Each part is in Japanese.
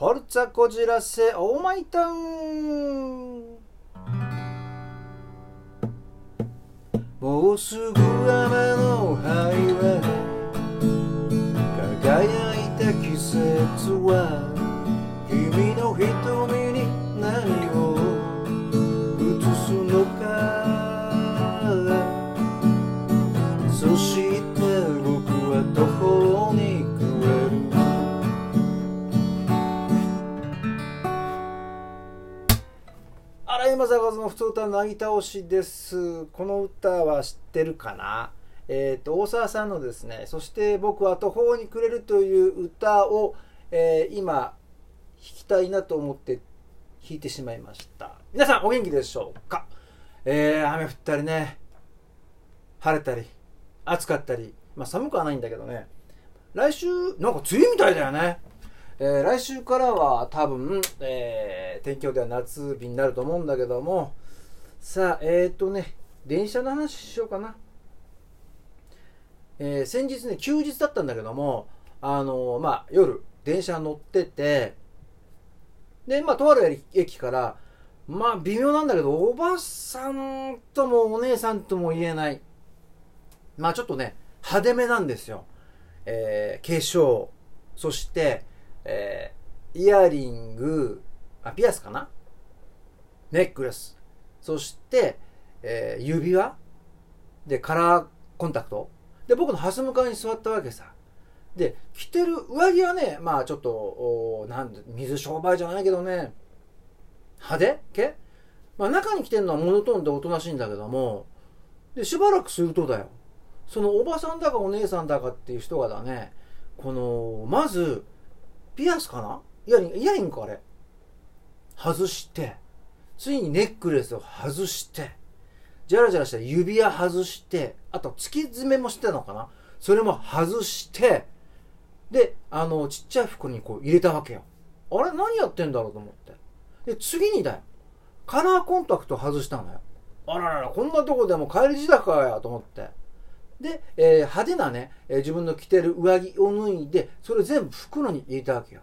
ホルツァこじらせオーマイタウン。もうすぐ雨のハイウェイ輝いた季節は君の瞳坂の普通歌なぎ倒しです。この歌は知ってるかな？えっ、と大沢さんのですねそして僕は途方に暮れるという歌を、えー今弾きたいなと思って弾いてしまいました。皆さんお元気でしょうか？えー、雨降ったりね晴れたり暑かったり。まあ寒くはないんだけどね。来週なんか梅雨みたいだよね。えー来週からは多分、えー天気予報では夏日になると思うんだけどもさあえっ、とね電車の話しようかな、えー先日ね休日だったんだけどもあのーまあ夜電車乗っててでまあとある駅からまあ微妙なんだけどおばさんともお姉さんとも言えない。まあちょっとね派手めなんですよ、えー化粧そして、えーイヤリングあピアスかな？ネックレス。そして、えー指輪？でカラーコンタクト？で僕のハス向かいに座ったわけさ。で着てる上着はねまあちょっとおなんで水商売じゃないけどね。派手？系まあ中に着てるのはモノトーンでおとなしいんだけども。でしばらくするとだよ。そのおばさんだかお姉さんだかっていう人がだね。このまずピアスかな？イヤリングイヤリンかあれ。外して。ついにネックレスを外してジャラジャラした指輪外してあと突き詰めもしてたのかな？それも外してであのちっちゃい袋にこう入れたわけよ。あれ何やってんだろうと思って。で次にだよ。カラーコンタクト外したのよ。あらららこんなとこでも帰り時だかやと思って。で、えー派手なね、えー自分の着てる上着を脱いでそれ全部袋に入れたわけよ。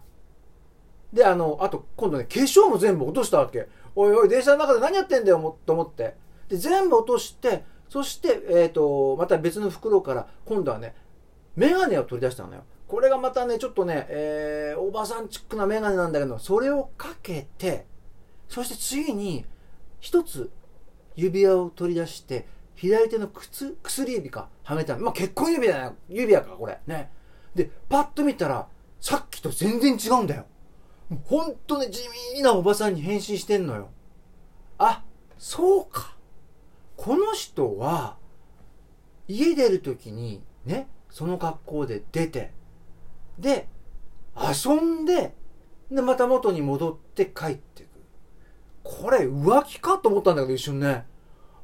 であのあと今度ね化粧も全部落としたわけ。おいおい電車の中で何やってんだよと思って。で全部落としてそして、えー、とまた別の袋から今度はねメガネを取り出したのよ。これがまたねちょっとね、えーおばさんチックなメガネなんだけどそれをかけてそして次に一つ指輪を取り出して左手の靴薬指かはめたまあ結婚指輪だよ。指輪かこれ。ね。でパッと見たらさっきと全然違うんだよ。もうほんとね地味なおばさんに変身してんのよ。あそうか。この人は家出る時にねその格好で出てで遊んででまた元に戻って帰ってくる。これ浮気かと思ったんだけど一瞬ね。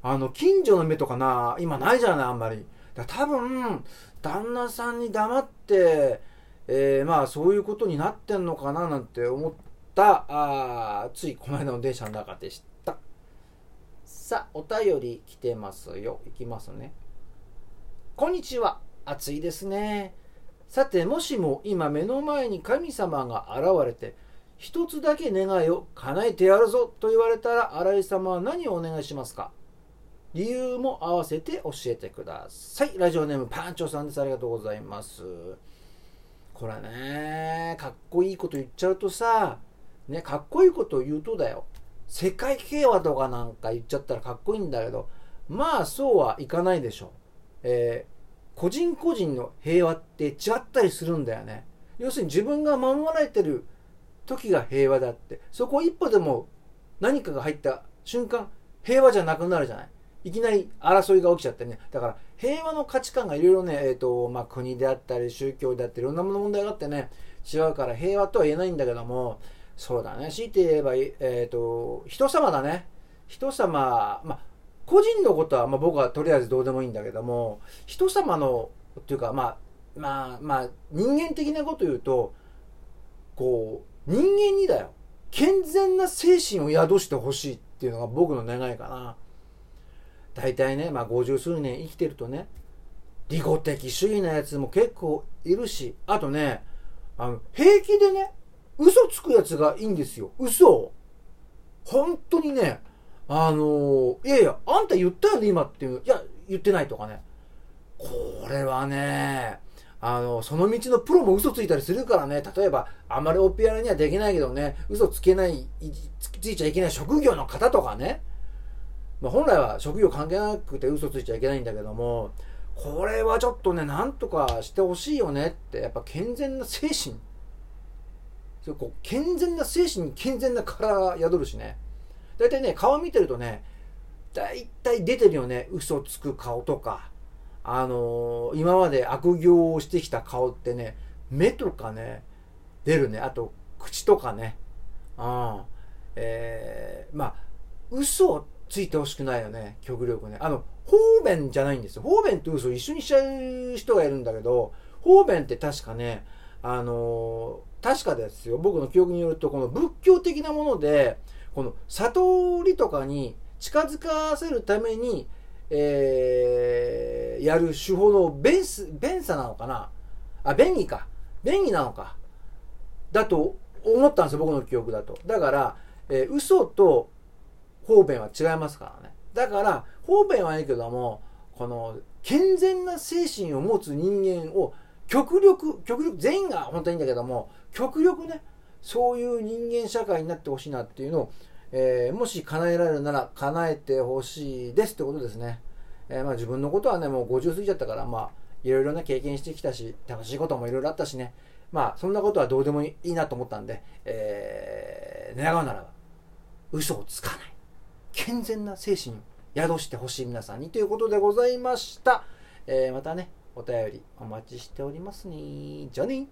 あの近所の目とかな今ないじゃないあんまり。だ多分旦那さんに黙って、えーまあそういうことになってんのかななんて思った。あついこの間の電車の中でした。さあお便り来てますよ。いきますね。こんにちは。暑いですね。さてもしも今目の前に神様が現れて一つだけ願いを叶えてやるぞと言われたら新井様は何をお願いしますか？理由も合わせて教えてください。ラジオネームパンチョさんです。ありがとうございます。これねかっこいいこと言っちゃうとさねかっこいいこと言うとだよ。世界平和とかなんか言っちゃったらかっこいいんだけどまあそうはいかないでしょ。えー個人個人の平和って違ったりするんだよね。要するに自分が守られてる時が平和だって。そこ一歩でも何かが入った瞬間平和じゃなくなるじゃない。いきなり争いが起きちゃってね。だから平和の価値観がいろいろね、えーとまあ、国であったり宗教であったりいろんな問題があってね違うから平和とは言えないんだけどもそうだね。強いて言えば、えー、と人様だね。人様まあ個人のことは、まあ、僕はとりあえずどうでもいいんだけども人様のっていうかまあまあまあ人間的なこと言うとこう人間にだよ。健全な精神を宿してほしいっていうのが僕の願いかな。大体ねまあ50数年生きてるとね利己的主義なやつも結構いるしあとねあの平気でね嘘つくやつがいいんですよ。嘘。を本当にねあのいやいやあんた言ったよね今っていういや言ってないとかね。これはねあの、その道のプロも嘘ついたりするからね、例えば、あんまりオペアラにはできないけどね、嘘つけない、ついちゃいけない職業の方とかね、まあ、本来は職業関係なくて嘘ついちゃいけないんだけども、これはちょっとね、なんとかしてほしいよねって、やっぱ健全な精神。そこう健全な精神に健全な体宿るしね。大体ね、顔見てるとね、大体出てるよね、嘘つく顔とか。あのー、今まで悪行をしてきた顔ってね、目とかね、出るね。あと、口とかね。うん。えー、まあ、嘘をついてほしくないよね。極力ね。あの、方便じゃないんですよ。方便って嘘一緒にしちゃう人がいるんだけど、方便って確かね、あのー、確かですよ。僕の記憶によると、この仏教的なもので、この悟りとかに近づかせるために、えー、やる手法の便ス、便さなのかな？あ、便宜か。便宜なのか。だと思ったんですよ、僕の記憶だと。だから、えー、嘘と方便は違いますからね。だから、方便はいいけども、この、健全な精神を持つ人間を、極力、極力、全員が本当にいいんだけども、極力ね、そういう人間社会になってほしいなっていうのを、えー、もし叶えられるなら叶えてほしいですってことですね。えー、まあ自分のことはね、もう50過ぎちゃったから、まあ、いろいろな経験してきたし、楽しいこともいろいろあったしね。まあ、そんなことはどうでもいいなと思ったんで、えー、願うならば、嘘をつかない。健全な精神を宿してほしい皆さんにということでございました。えー、またね、お便りお待ちしておりますね。じゃあね